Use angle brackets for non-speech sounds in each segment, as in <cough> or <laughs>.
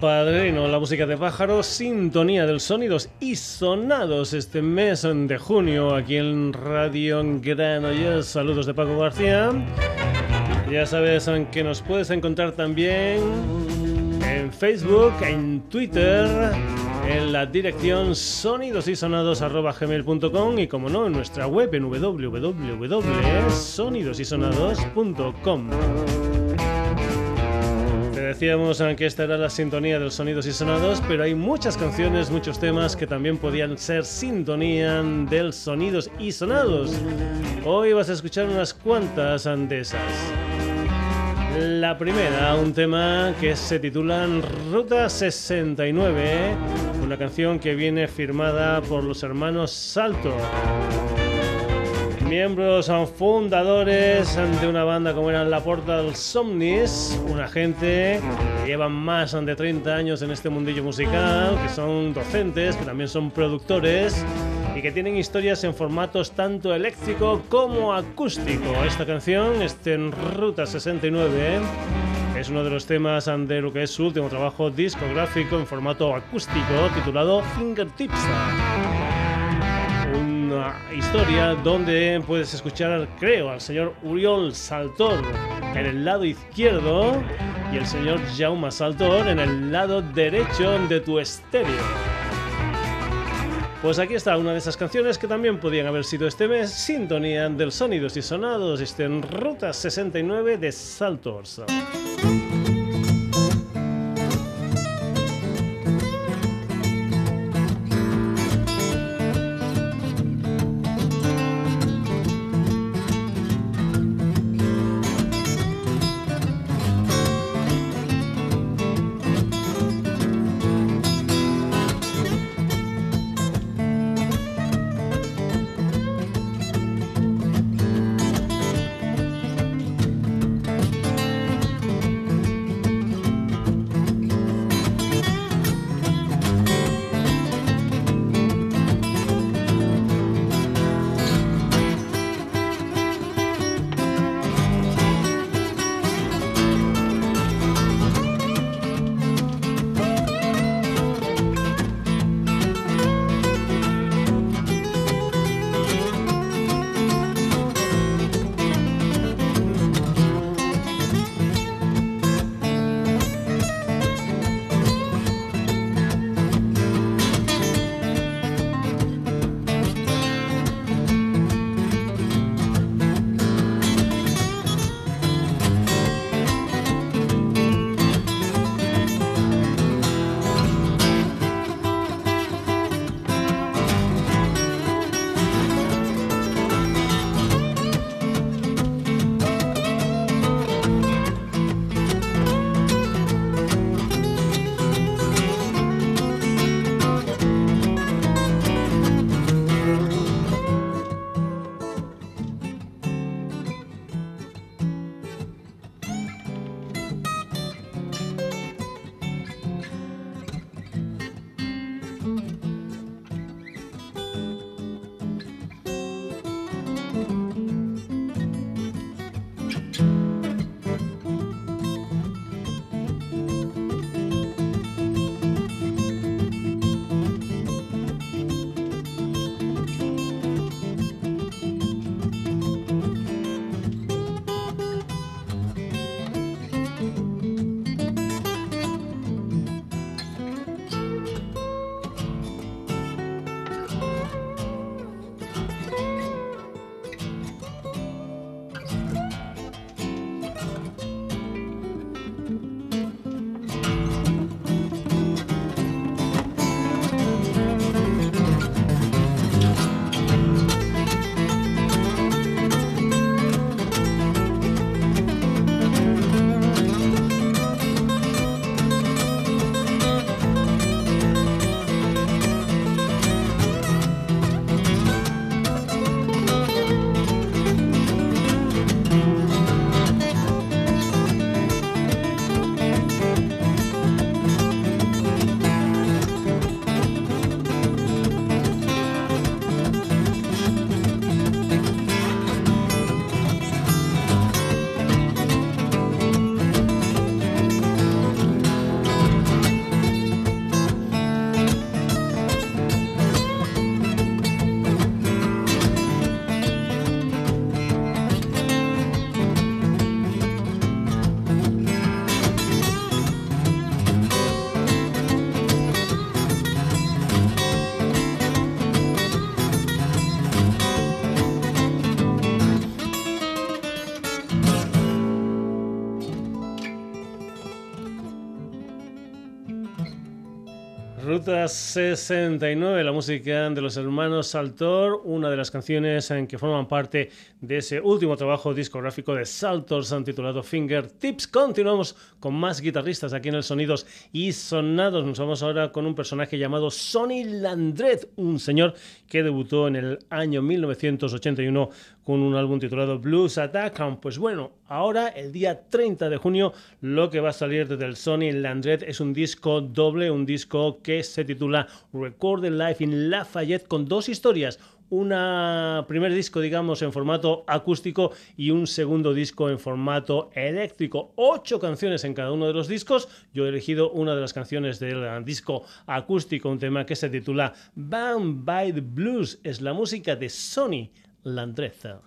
padrino, la música de pájaros, sintonía del sonidos y sonados este mes de junio aquí en Radio Granollers. Saludos de Paco García. Ya sabes que nos puedes encontrar también en Facebook, en Twitter, en la dirección sonidosysonados.gmail.com y como no, en nuestra web en www.sonidosysonados.com decíamos que esta era la sintonía de los sonidos y sonados, pero hay muchas canciones, muchos temas que también podían ser sintonía del sonidos y sonados. Hoy vas a escuchar unas cuantas de esas. La primera, un tema que se titula Ruta 69, una canción que viene firmada por los hermanos Salto miembros fundadores de una banda como eran la Portal Somnis, una gente que llevan más de 30 años en este mundillo musical, que son docentes, que también son productores y que tienen historias en formatos tanto eléctrico como acústico. Esta canción, este en Ruta 69, es uno de los temas de lo que es su último trabajo discográfico en formato acústico titulado Fingertips historia donde puedes escuchar, creo, al señor Uriol Saltor en el lado izquierdo y el señor Jaume Saltor en el lado derecho de tu estéreo. Pues aquí está una de esas canciones que también podían haber sido este mes sintonía del Sonidos y Sonados, este en Ruta 69 de Saltors. Ruta 69, la música de los hermanos Saltor, una de las canciones en que forman parte de ese último trabajo discográfico de Saltors titulado Fingertips. Continuamos con más guitarristas aquí en el Sonidos y Sonados. Nos vamos ahora con un personaje llamado Sonny Landret, un señor que debutó en el año 1981 con un álbum titulado Blues Attack. Pues bueno, ahora el día 30 de junio lo que va a salir desde el Sony Landred es un disco doble, un disco que se titula Recorded Life in Lafayette con dos historias un primer disco, digamos, en formato acústico y un segundo disco en formato eléctrico. Ocho canciones en cada uno de los discos. Yo he elegido una de las canciones del disco acústico, un tema que se titula Bound by the Blues. Es la música de Sony Landreza.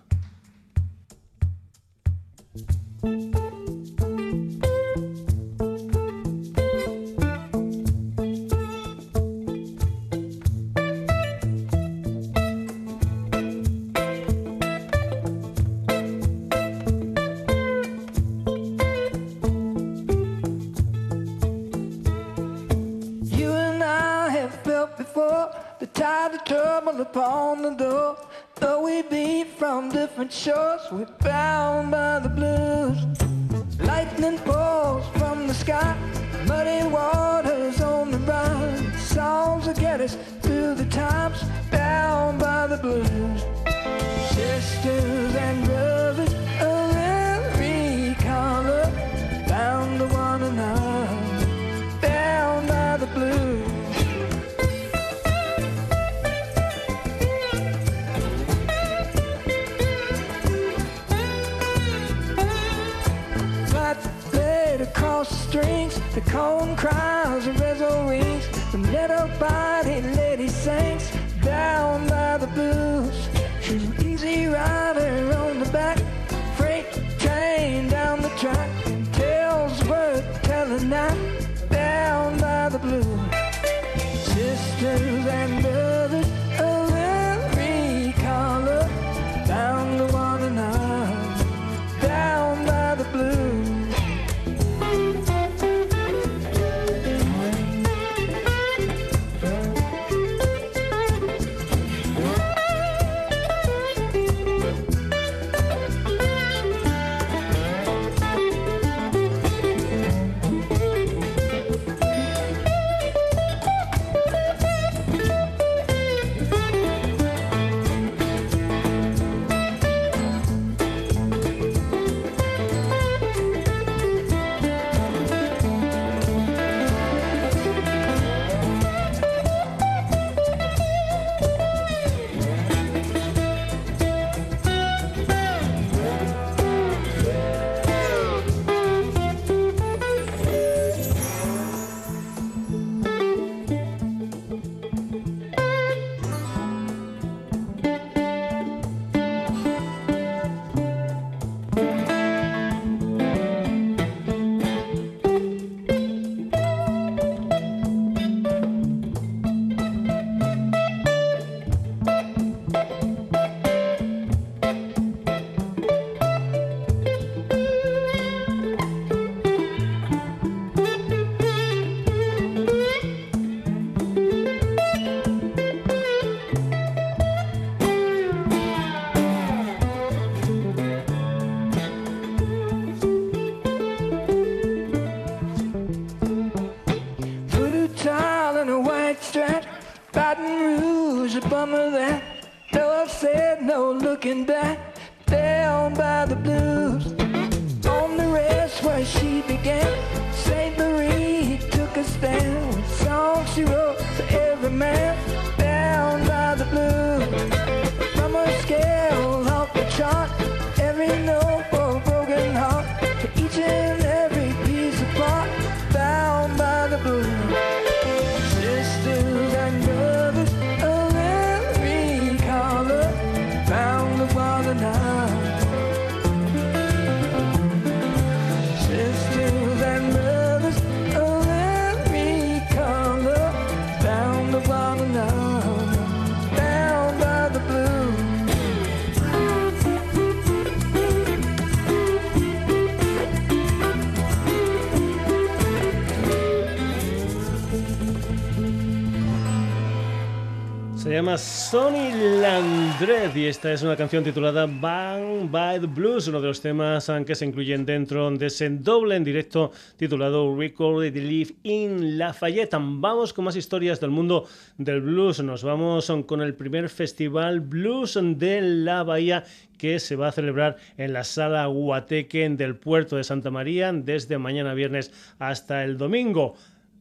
Llama Sonny Landred y esta es una canción titulada Bang by the Blues, uno de los temas que se incluyen dentro de ese doble en directo titulado Record the Live in Lafayette. Vamos con más historias del mundo del blues. Nos vamos con el primer festival blues de la Bahía que se va a celebrar en la sala Huateque del puerto de Santa María desde mañana viernes hasta el domingo.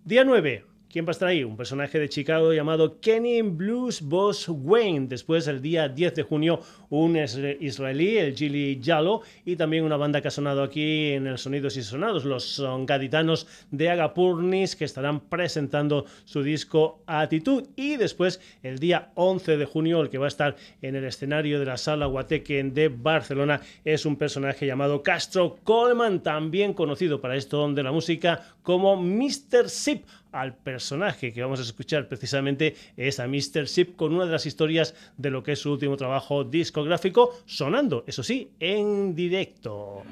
Día 9, ¿Quién va a estar ahí? Un personaje de Chicago llamado Kenny Blues Boss Wayne. Después, el día 10 de junio, un israelí, el Gilly Yalo, y también una banda que ha sonado aquí en el Sonidos y Sonados, los son gaditanos de Agapurnis, que estarán presentando su disco Actitud. Y después, el día 11 de junio, el que va a estar en el escenario de la Sala Guateque de Barcelona, es un personaje llamado Castro Coleman, también conocido para esto de la música como Mr. Zip al personaje que vamos a escuchar precisamente es a Mr. Ship con una de las historias de lo que es su último trabajo discográfico, sonando, eso sí, en directo.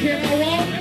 can't go on.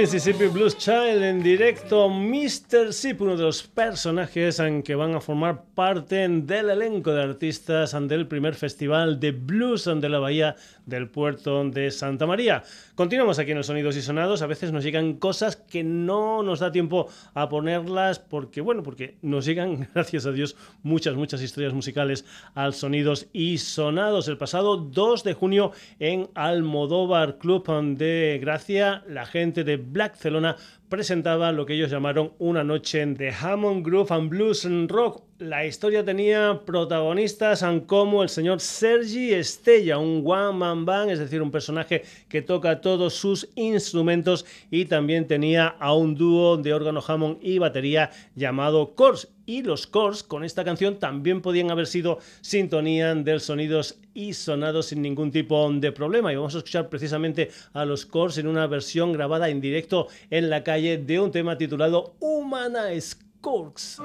Mississippi Blues Child en directo, Mr. Zip, uno de los personajes en que van a formar parte del elenco de artistas del primer festival de blues de la Bahía del puerto de Santa María. Continuamos aquí en los Sonidos y Sonados. A veces nos llegan cosas que no nos da tiempo a ponerlas porque, bueno, porque nos llegan, <laughs> gracias a Dios, muchas, muchas historias musicales al Sonidos y Sonados. El pasado 2 de junio en Almodóvar Club de Gracia, la gente de Black Celona presentaba lo que ellos llamaron una noche de Hammond Groove and Blues and Rock. La historia tenía protagonistas como el señor Sergi Estella, un one man band, es decir, un personaje que toca todos sus instrumentos y también tenía a un dúo de órgano Hammond y batería llamado Kors y los cores con esta canción también podían haber sido sintonía del sonidos y sonados sin ningún tipo de problema. Y vamos a escuchar precisamente a los cores en una versión grabada en directo en la calle de un tema titulado Humana Scorks.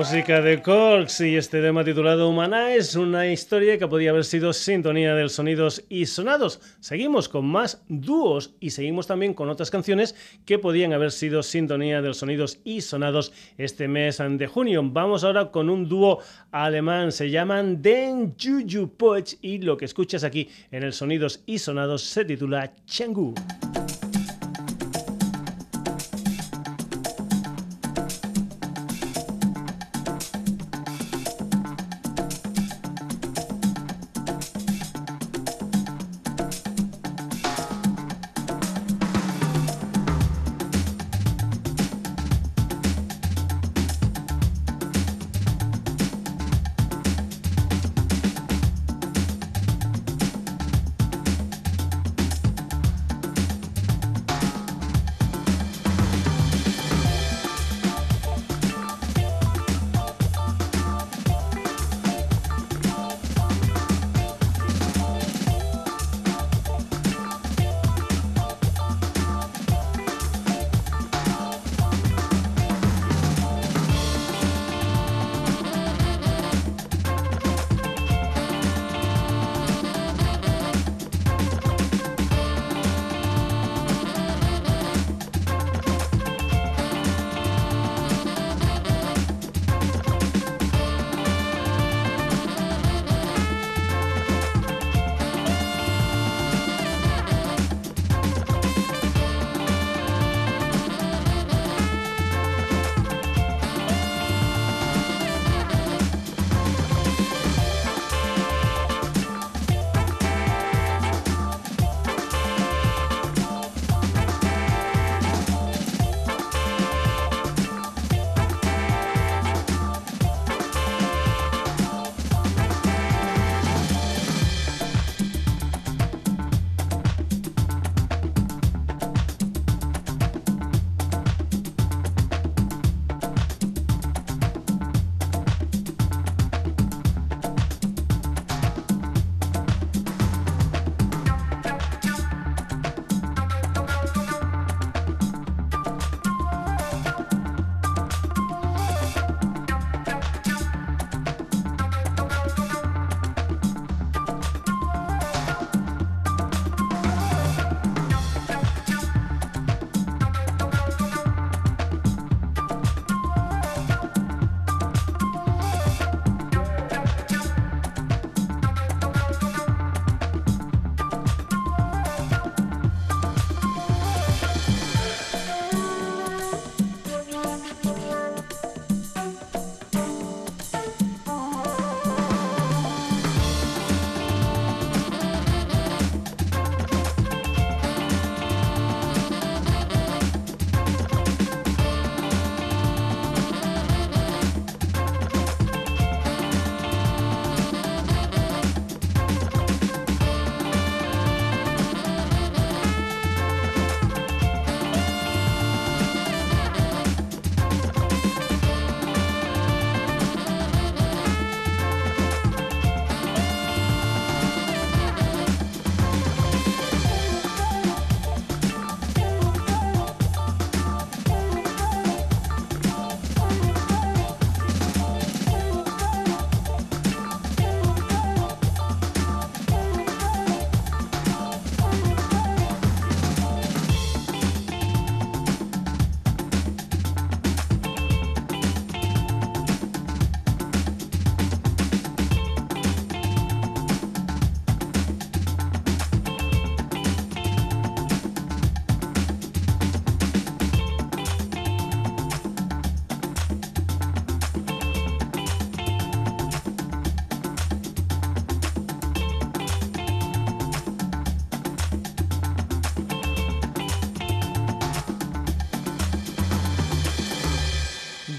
Música de Corks y este tema titulado Humana es una historia que podía haber sido sintonía de sonidos y sonados. Seguimos con más dúos y seguimos también con otras canciones que podían haber sido sintonía de sonidos y sonados este mes de junio. Vamos ahora con un dúo alemán, se llaman Den Juju Poets y lo que escuchas aquí en el Sonidos y Sonados se titula Changu.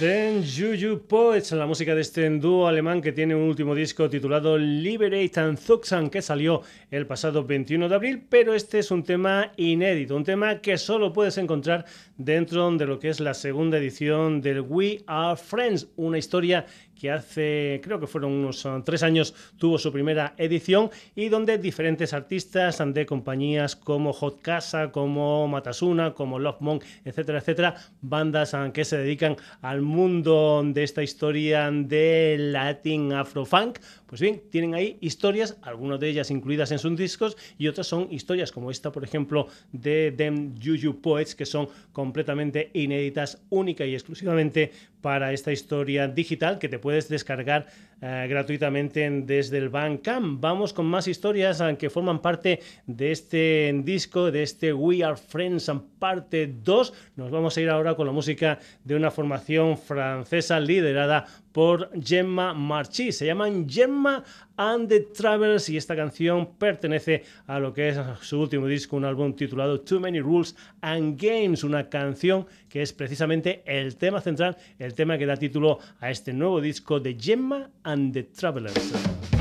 Den Juju Poets, la música de este dúo alemán que tiene un último disco titulado Liberate and Zuxan que salió el pasado 21 de abril, pero este es un tema inédito, un tema que solo puedes encontrar dentro de lo que es la segunda edición del We Are Friends, una historia que hace, creo que fueron unos uh, tres años, tuvo su primera edición y donde diferentes artistas de compañías como Hot Casa, como Matasuna, como Love Monk, etcétera, etcétera, bandas uh, que se dedican al mundo mundo de esta historia de Latin Afrofunk, pues bien, tienen ahí historias, algunas de ellas incluidas en sus discos y otras son historias como esta, por ejemplo, de Them Juju Poets, que son completamente inéditas, única y exclusivamente para esta historia digital que te puedes descargar eh, gratuitamente desde el Bandcamp. Vamos con más historias eh, que forman parte de este disco, de este We Are Friends and parte 2. Nos vamos a ir ahora con la música de una formación francesa liderada por Gemma Marchi. Se llaman Gemma and the Travelers y esta canción pertenece a lo que es su último disco, un álbum titulado Too Many Rules and Games, una canción que es precisamente el tema central, el tema que da título a este nuevo disco de Gemma and the Travelers.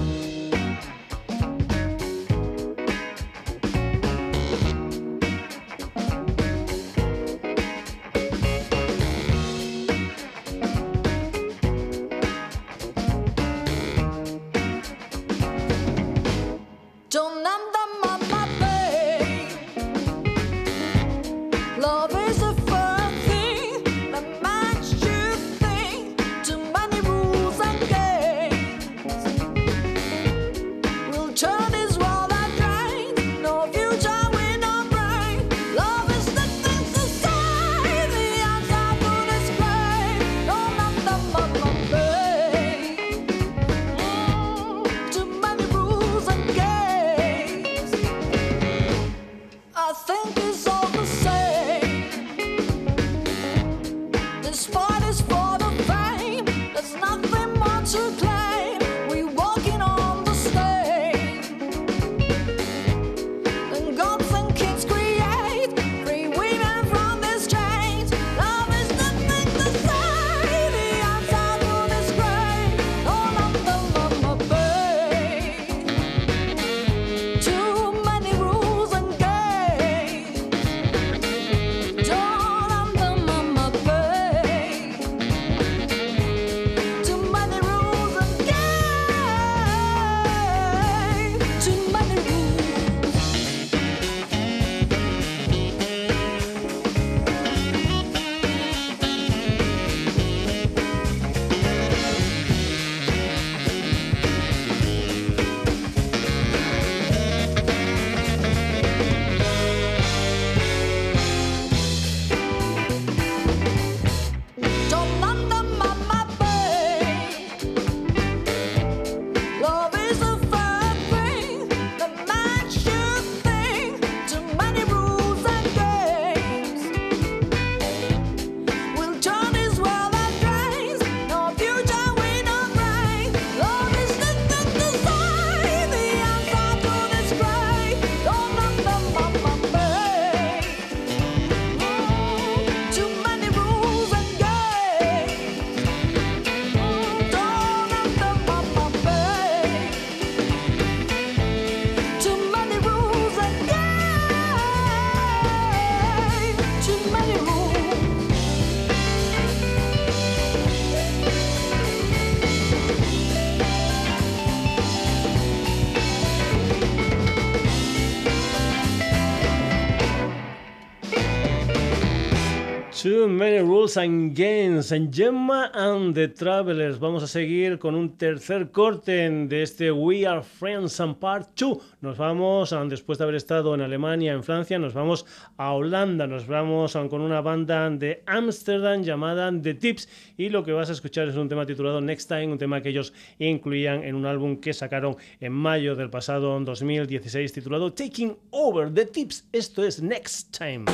Many Rules and Games en Gemma and the Travelers. Vamos a seguir con un tercer corte de este We Are Friends and Part 2. Nos vamos, después de haber estado en Alemania, en Francia, nos vamos a Holanda. Nos vamos con una banda de Ámsterdam llamada The Tips. Y lo que vas a escuchar es un tema titulado Next Time, un tema que ellos incluían en un álbum que sacaron en mayo del pasado 2016 titulado Taking Over The Tips. Esto es Next Time.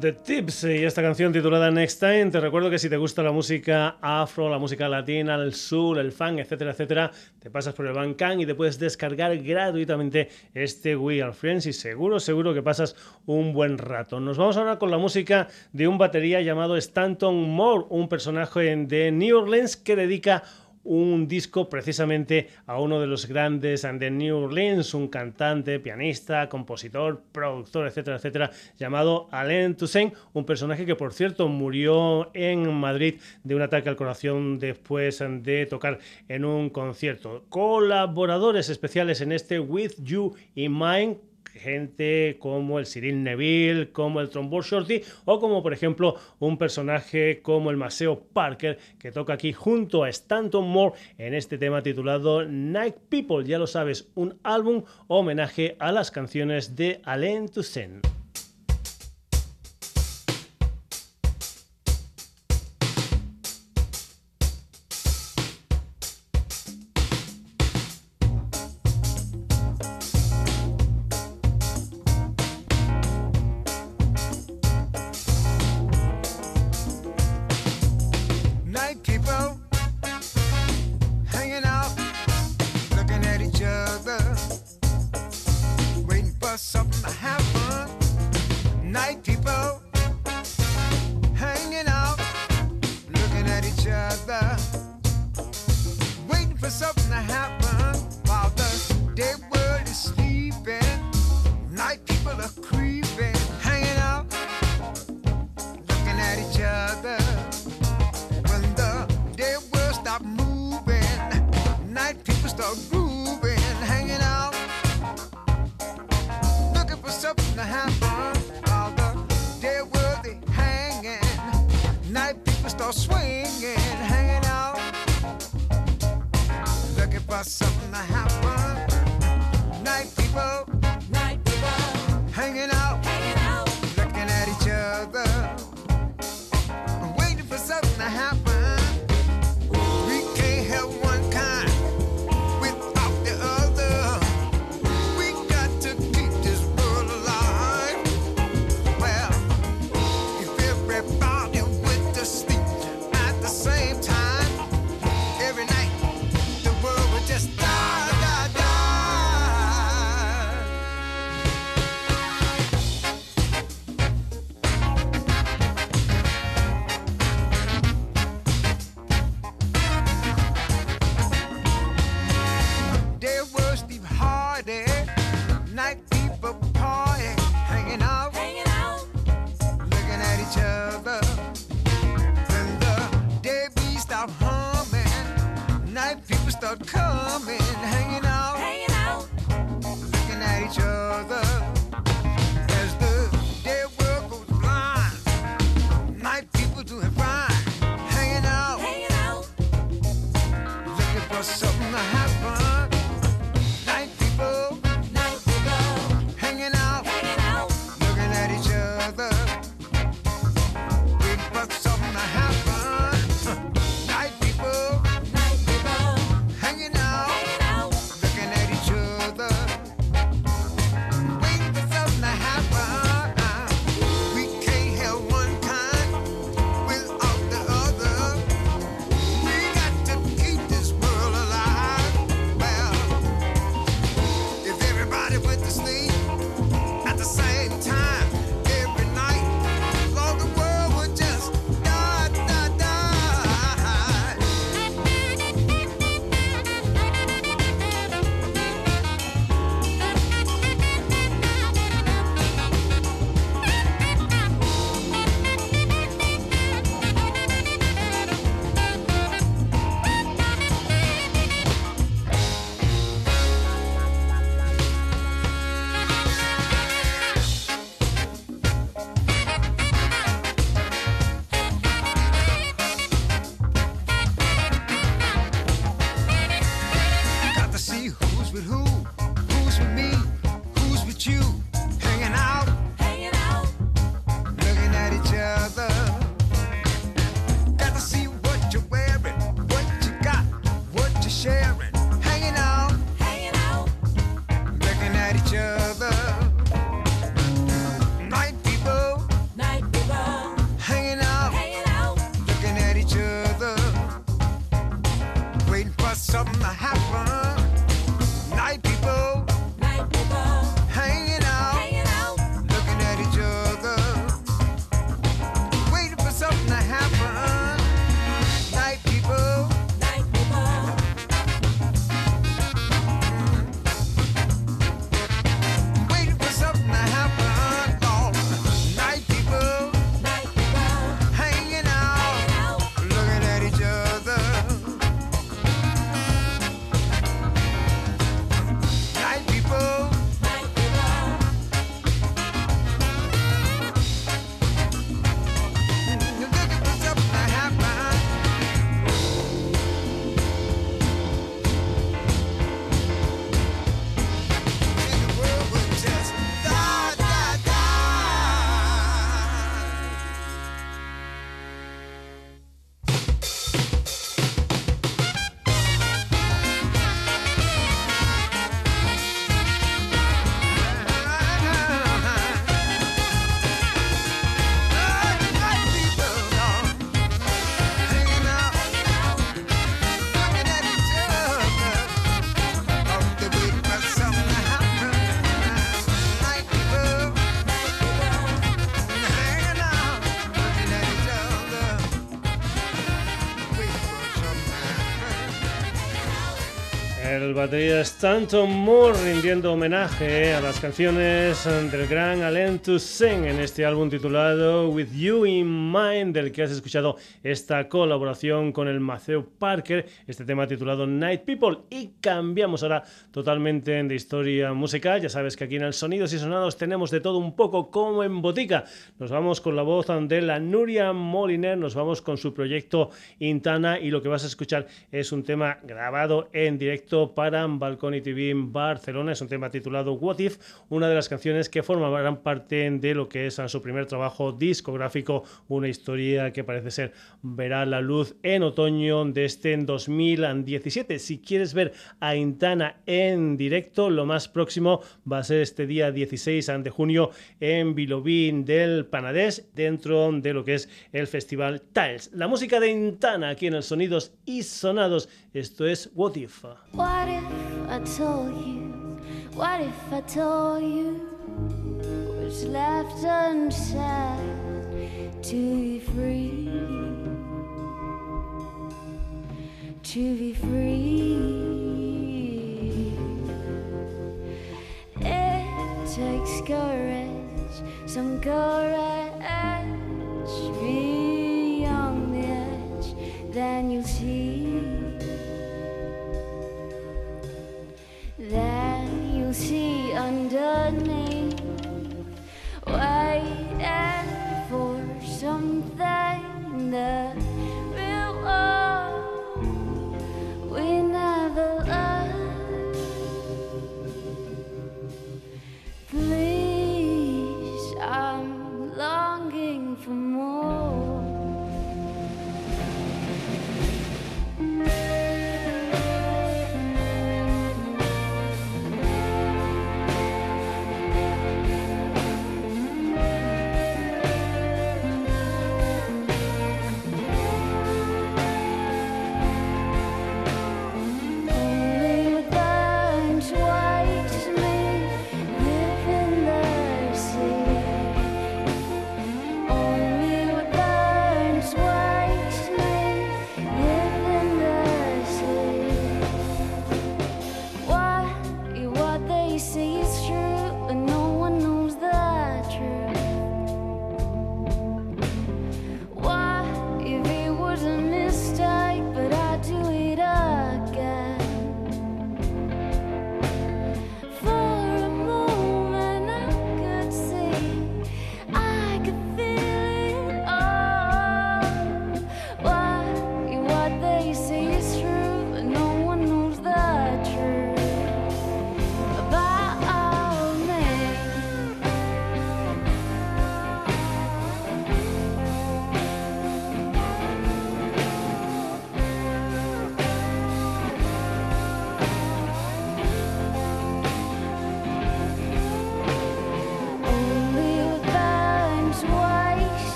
The Tips y esta canción titulada Next Time. Te recuerdo que si te gusta la música afro, la música latina, el soul, el funk, etcétera, etcétera, te pasas por el Bandcamp y te puedes descargar gratuitamente este We Are Friends y seguro, seguro que pasas un buen rato. Nos vamos ahora con la música de un batería llamado Stanton Moore, un personaje de New Orleans que dedica un disco precisamente a uno de los grandes de New Orleans, un cantante, pianista, compositor, productor, etcétera, etcétera, llamado Alain Toussaint, un personaje que por cierto murió en Madrid de un ataque al corazón después de tocar en un concierto. Colaboradores especiales en este With You in Mind gente como el Cyril Neville, como el Trombone Shorty o como por ejemplo un personaje como el Maceo Parker que toca aquí junto a Stanton Moore en este tema titulado Night People, ya lo sabes, un álbum homenaje a las canciones de Alain Toussaint. something to happen. Batería Stanton Moore rindiendo homenaje a las canciones del gran Alain Toussaint en este álbum titulado With You in Mind, del que has escuchado esta colaboración con el Maceo Parker, este tema titulado Night People. Y cambiamos ahora totalmente de historia musical. Ya sabes que aquí en el Sonidos y Sonados tenemos de todo un poco como en botica. Nos vamos con la voz de la Nuria Moliner, nos vamos con su proyecto Intana y lo que vas a escuchar es un tema grabado en directo para Balcony TV en Barcelona. Es un tema titulado What If, una de las canciones que formarán parte de lo que es su primer trabajo discográfico, una historia que parece ser verá la luz en otoño de este 2017. Si quieres ver a Intana en directo, lo más próximo va a ser este día 16 de junio en Vilobín del Panadés, dentro de lo que es el festival Tiles. La música de Intana aquí en el Sonidos y Sonados. Esto es What If. What if I told you? What if I told you what's left unsaid to be free? To be free. It takes courage, some courage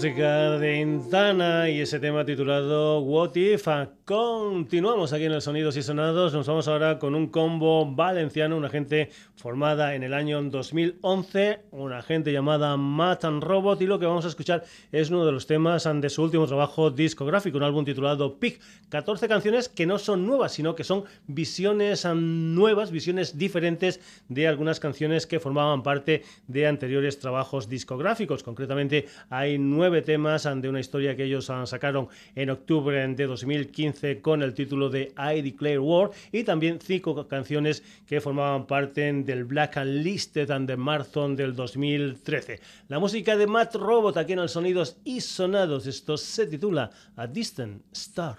música de Intana y ese tema titulado What If. Continuamos aquí en el Sonidos y Sonados. Nos vamos ahora con un combo valenciano, una gente formada en el año 2011, una gente llamada Matan Robot. Y lo que vamos a escuchar es uno de los temas de su último trabajo discográfico, un álbum titulado Pick. 14 canciones que no son nuevas, sino que son visiones nuevas, visiones diferentes de algunas canciones que formaban parte de anteriores trabajos discográficos. Concretamente, hay nueve temas de una historia que ellos sacaron en octubre de 2015 con el título de I Declare War y también cinco canciones que formaban parte del Black Listed and the Marathon del 2013. La música de Matt Robot aquí en el Sonidos y Sonados, esto se titula A Distant Star.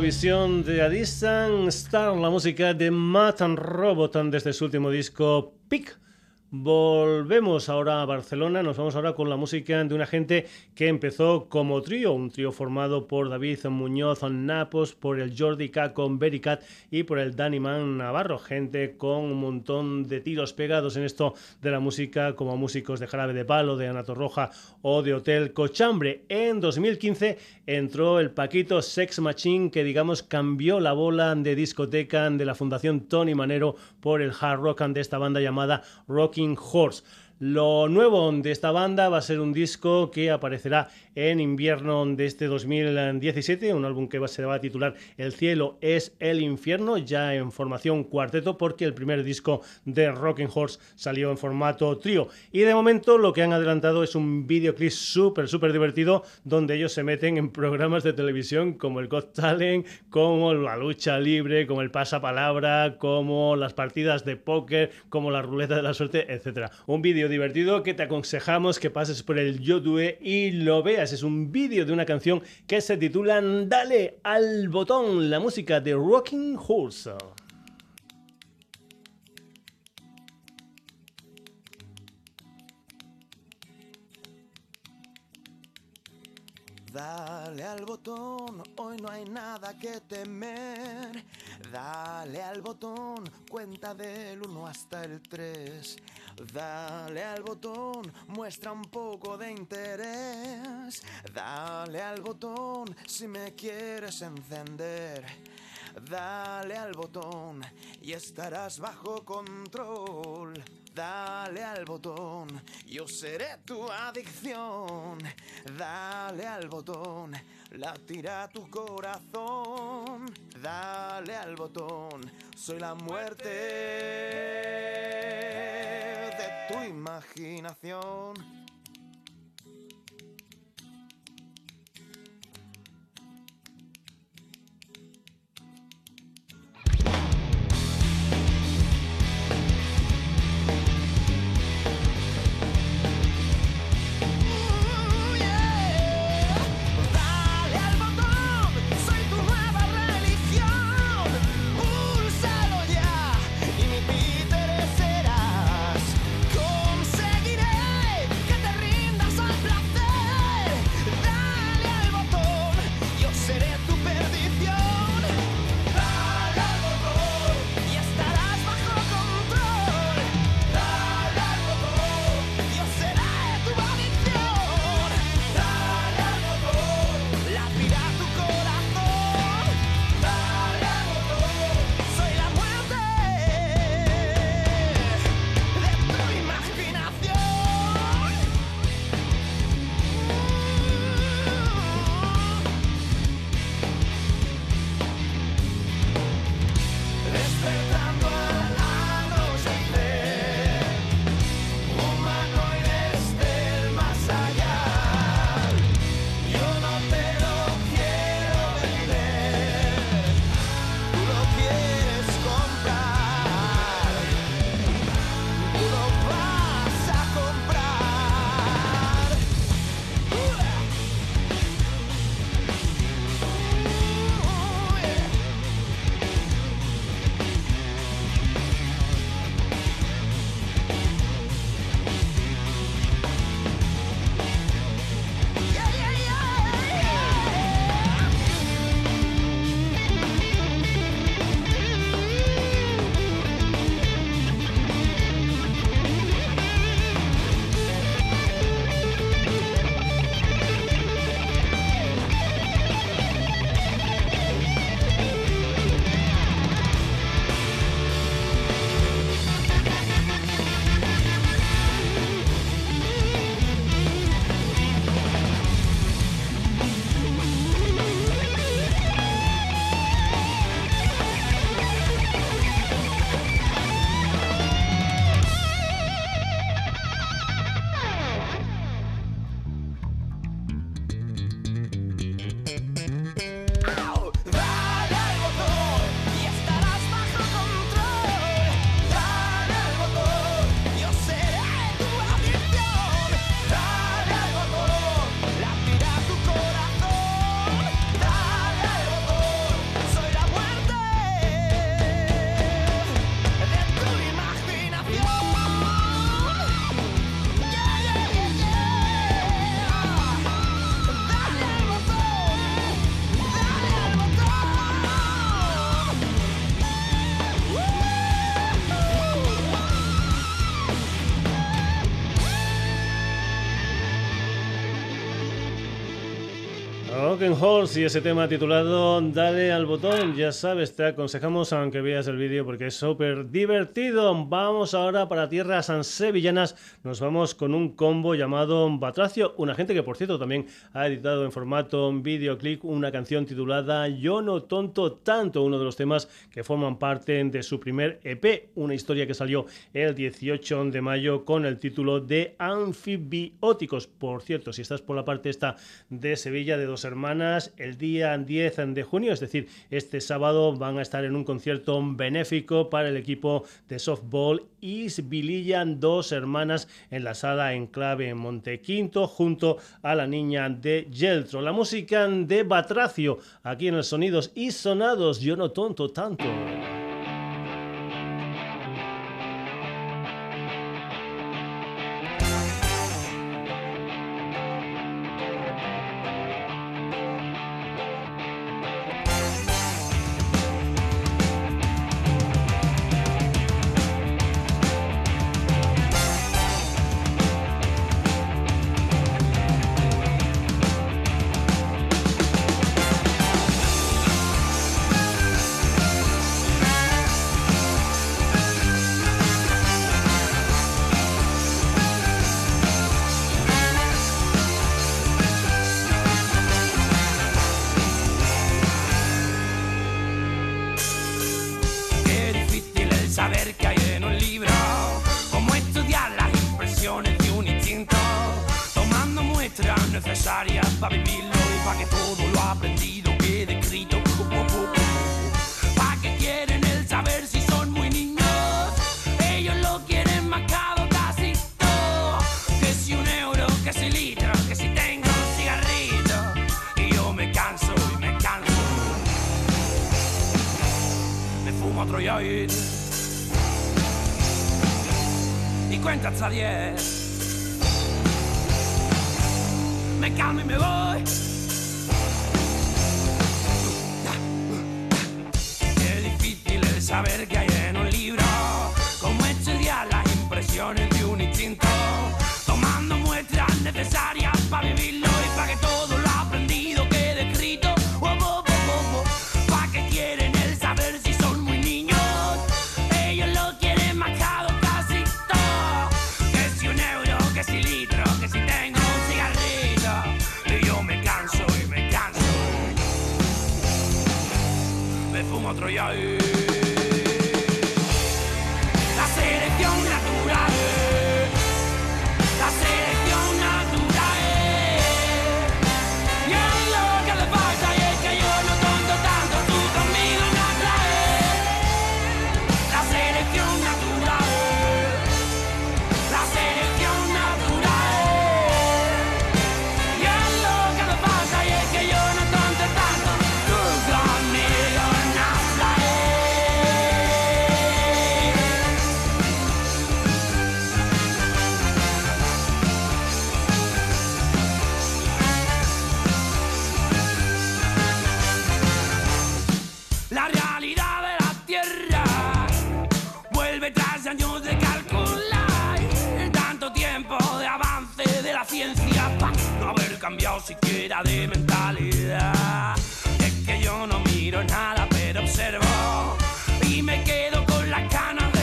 Visión de A Star, la música de Matan Robotan desde su último disco. Volvemos ahora a Barcelona, nos vamos ahora con la música de una gente que empezó como trío, un trío formado por David Muñoz Napos, por el Jordi K con Bericat y por el Danny Man Navarro, gente con un montón de tiros pegados en esto de la música, como músicos de Jarabe de Palo, de Anato Roja o de Hotel Cochambre. En 2015 entró el Paquito Sex Machine, que digamos cambió la bola de discoteca de la Fundación Tony Manero por el hard rock de esta banda llamada Rocking Horse. Lo nuevo de esta banda va a ser un disco que aparecerá en invierno de este 2017, un álbum que se va a titular El cielo es el infierno, ya en formación cuarteto, porque el primer disco de Rocking Horse salió en formato trío. Y de momento lo que han adelantado es un videoclip súper, súper divertido, donde ellos se meten en programas de televisión como el Got Talent, como la lucha libre, como el pasapalabra, como las partidas de póker, como la ruleta de la suerte, etc. Un vídeo divertido que te aconsejamos que pases por el YouTube y lo veas. Es un vídeo de una canción que se titula Dale al botón, la música de Rocking Horse. Dale al botón, hoy no hay nada que temer. Dale al botón, cuenta del 1 hasta el 3. Dale al botón, muestra un poco de interés. Dale al botón si me quieres encender. Dale al botón y estarás bajo control. Dale al botón, yo seré tu adicción. Dale al botón, latirá tu corazón. Dale al botón, soy la muerte de tu imaginación. home. Horse y ese tema titulado Dale al botón. Ya sabes, te aconsejamos aunque veas el vídeo porque es súper divertido. Vamos ahora para tierras sevillanas. Nos vamos con un combo llamado Batracio, una gente que por cierto también ha editado en formato videoclip una canción titulada Yo no tonto tanto, uno de los temas que forman parte de su primer EP, una historia que salió el 18 de mayo con el título de Anfibióticos. Por cierto, si estás por la parte esta de Sevilla de dos hermanos, el día 10 de junio, es decir, este sábado van a estar en un concierto benéfico para el equipo de softball Isbilillan, dos hermanas en la sala Enclave en Montequinto, junto a la niña de Yeltro. La música de Batracio, aquí en el Sonidos y Sonados, yo no tonto tanto. más años de calcular, tanto tiempo de avance de la ciencia para no haber cambiado siquiera de mentalidad. Es que yo no miro nada, pero observo y me quedo con las ganas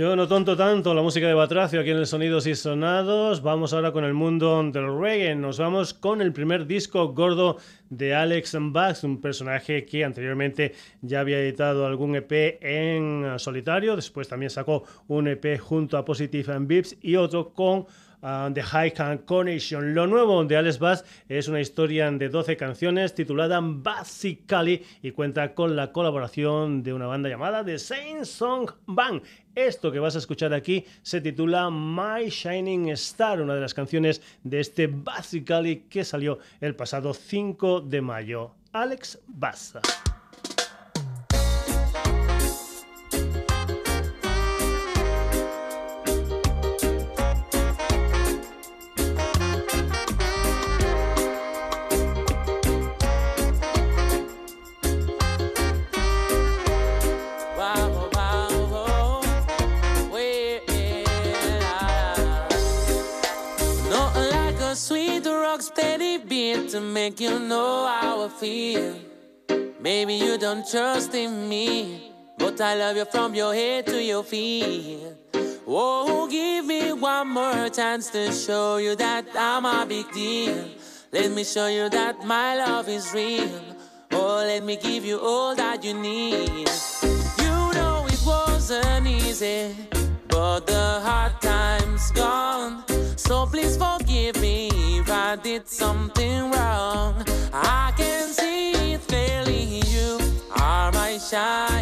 Yo no tonto tanto la música de Batracio aquí en el Sonidos y Sonados. Vamos ahora con el mundo del reggae. Nos vamos con el primer disco gordo de Alex Bax, un personaje que anteriormente ya había editado algún EP en solitario. Después también sacó un EP junto a Positive and Vips y otro con The High Connection. Lo nuevo de Alex Bass es una historia de 12 canciones titulada Basically y cuenta con la colaboración de una banda llamada The Same Song Band. Esto que vas a escuchar aquí se titula My Shining Star, una de las canciones de este Basically que salió el pasado 5 de mayo. Alex Bass. To make you know how I feel. Maybe you don't trust in me, but I love you from your head to your feet. Oh, give me one more chance to show you that I'm a big deal. Let me show you that my love is real. Oh, let me give you all that you need. You know it wasn't easy, but the hard times gone. So please forgive me if I did something wrong. I can see it clearly. You are my shining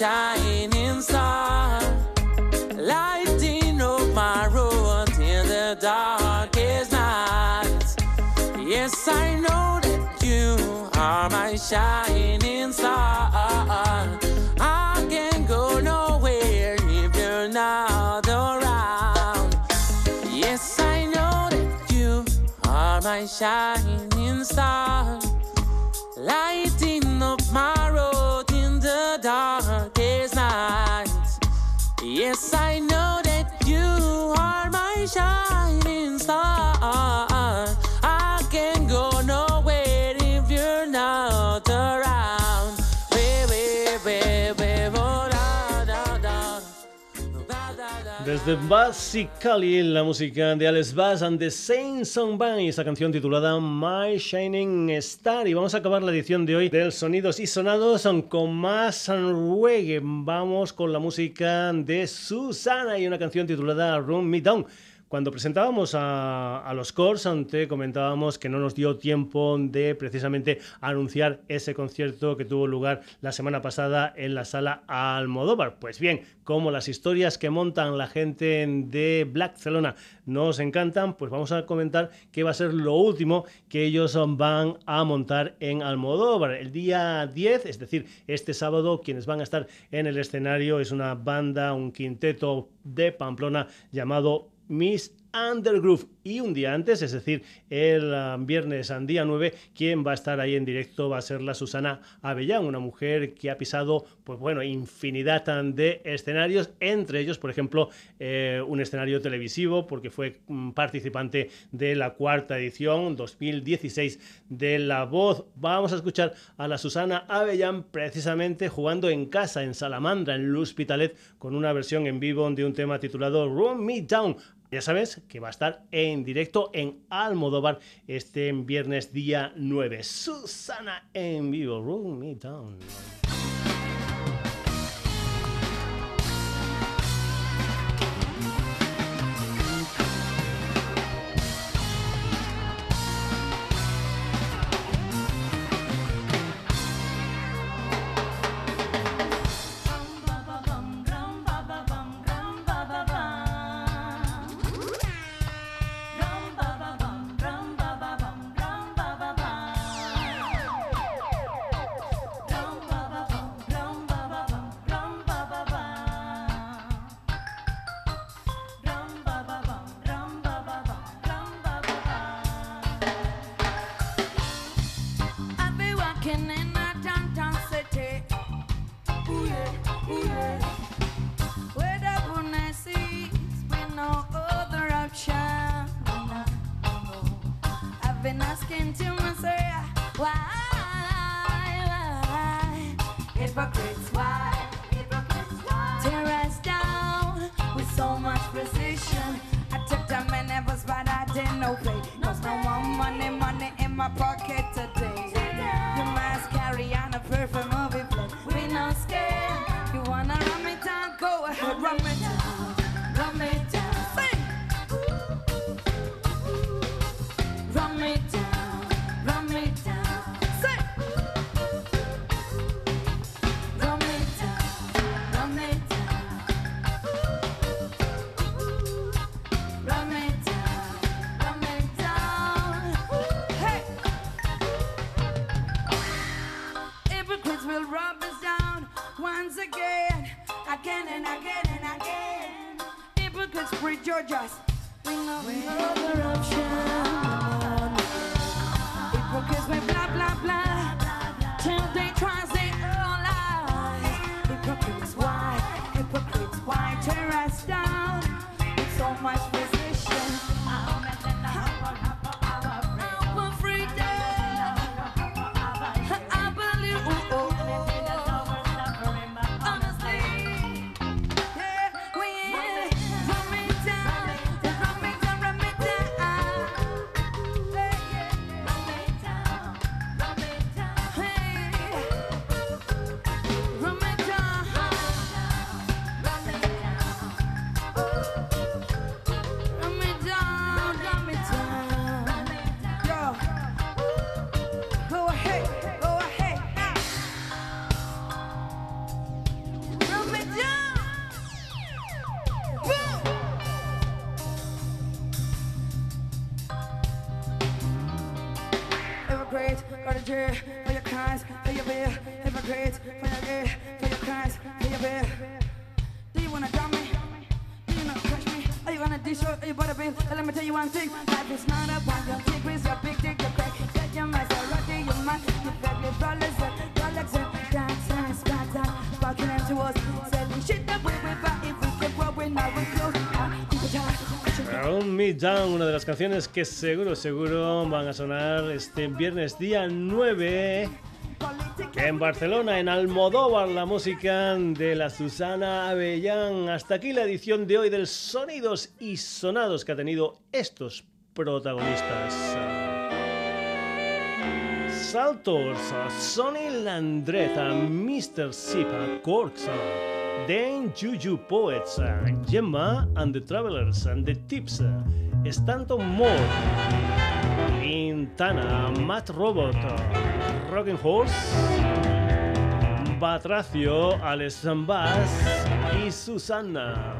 shining star, lighting up my road in the darkest nights. Yes, I know that you are my shining star. I can't go nowhere if you're not around. Yes, I know that you are my shining Basically, la música de Alex Bass and the Same Song Band y esa canción titulada My Shining Star. Y vamos a acabar la edición de hoy del Sonidos y Sonados con más reggae. Vamos con la música de Susana y una canción titulada Run Me Down. Cuando presentábamos a, los Cors, te comentábamos que no nos dio tiempo de precisamente anunciar ese concierto que tuvo lugar la semana pasada en la sala Almodóvar. Pues bien, como las historias que montan la gente de Blackcelona nos encantan, pues vamos a comentar que va a ser lo último que ellos van a montar en Almodóvar. El día 10, es decir, este sábado, quienes van a estar en el escenario es una banda, un quinteto de Pamplona llamado Miss Undergroove. Y un día antes, es decir, el ah, viernes día 9, quien va a estar ahí en directo va a ser la Susana Avellán, una mujer que ha pisado, pues bueno, infinidad de escenarios, entre ellos, por ejemplo, eh, un escenario televisivo, porque fue mm, participante de la cuarta edición 2016 de La Voz. Vamos a escuchar a la Susana Avellán precisamente jugando en casa, en Salamandra, en L'Hospitalet, con una versión en vivo de un tema titulado Run Me Down. Ya sabes que va a estar en directo en Almodóvar este viernes día 9. Susana en vivo, Roll Me Down. Las canciones que seguro, seguro van a sonar este viernes día 9 en Barcelona, en Almodóvar, la música de la Susana Avellán. Hasta aquí la edición de hoy del Sonidos y Sonados que ha tenido estos protagonistas. Saltos, Sonny Landreta, Mr. Sipa, Corks. Den Juju Poets, Gemma and the Travelers and the Tips, Stanton Moore, Quintana, Matt Robot, Rocking Horse, Batracio, Alex Bass y Susana.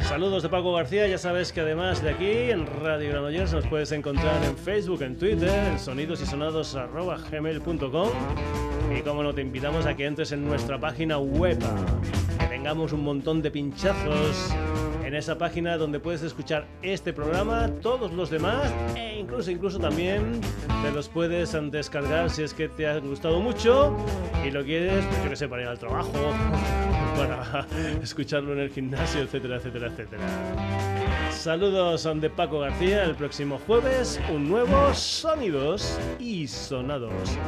Saludos de Paco García, ya sabes que además de aquí en Radio Granollers nos puedes encontrar en Facebook, en Twitter, en sonidosysonados.gmail.com y como no te invitamos a que entres en nuestra página web, que tengamos un montón de pinchazos en esa página donde puedes escuchar este programa, todos los demás e incluso, incluso también te los puedes descargar si es que te ha gustado mucho y lo quieres, pues yo que sé, para ir al trabajo, <laughs> para escucharlo en el gimnasio, etcétera, etcétera, etcétera. Saludos de Paco García. El próximo jueves, un nuevo Sonidos y Sonados.